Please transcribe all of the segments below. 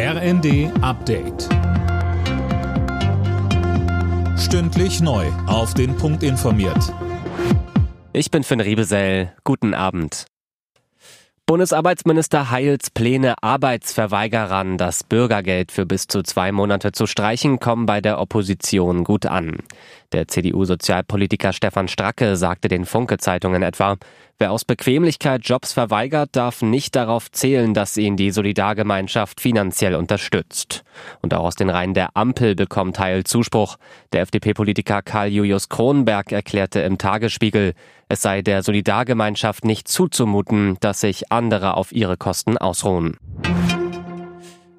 RND Update. Stündlich neu. Auf den Punkt informiert. Ich bin Finn Riebesell. Guten Abend. Bundesarbeitsminister Heils Pläne, Arbeitsverweigerern das Bürgergeld für bis zu zwei Monate zu streichen, kommen bei der Opposition gut an. Der CDU-Sozialpolitiker Stefan Stracke sagte den Funke-Zeitungen etwa, wer aus Bequemlichkeit Jobs verweigert, darf nicht darauf zählen, dass ihn die Solidargemeinschaft finanziell unterstützt. Und auch aus den Reihen der Ampel bekommt Heil Zuspruch. Der FDP-Politiker Karl Julius Kronberg erklärte im Tagesspiegel, es sei der Solidargemeinschaft nicht zuzumuten, dass sich andere auf ihre Kosten ausruhen.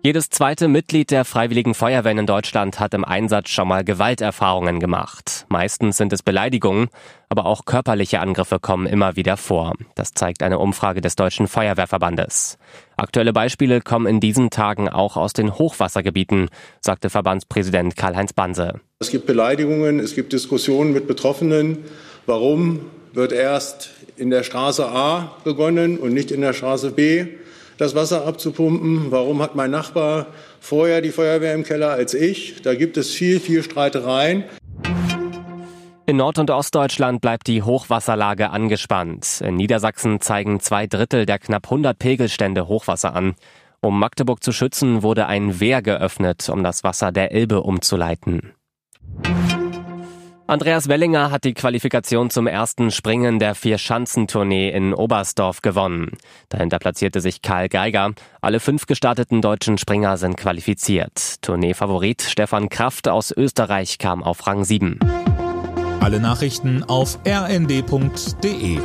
Jedes zweite Mitglied der Freiwilligen Feuerwehren in Deutschland hat im Einsatz schon mal Gewalterfahrungen gemacht. Meistens sind es Beleidigungen, aber auch körperliche Angriffe kommen immer wieder vor. Das zeigt eine Umfrage des Deutschen Feuerwehrverbandes. Aktuelle Beispiele kommen in diesen Tagen auch aus den Hochwassergebieten, sagte Verbandspräsident Karl-Heinz Banse. Es gibt Beleidigungen, es gibt Diskussionen mit Betroffenen. Warum wird erst in der Straße A begonnen und nicht in der Straße B? Das Wasser abzupumpen. Warum hat mein Nachbar vorher die Feuerwehr im Keller als ich? Da gibt es viel, viel Streitereien. In Nord- und Ostdeutschland bleibt die Hochwasserlage angespannt. In Niedersachsen zeigen zwei Drittel der knapp 100 Pegelstände Hochwasser an. Um Magdeburg zu schützen, wurde ein Wehr geöffnet, um das Wasser der Elbe umzuleiten. Andreas Wellinger hat die Qualifikation zum ersten Springen der Vier-Schanzentournee in Oberstdorf gewonnen. Dahinter platzierte sich Karl Geiger. Alle fünf gestarteten deutschen Springer sind qualifiziert. Tourneefavorit Stefan Kraft aus Österreich kam auf Rang 7. Alle Nachrichten auf rnd.de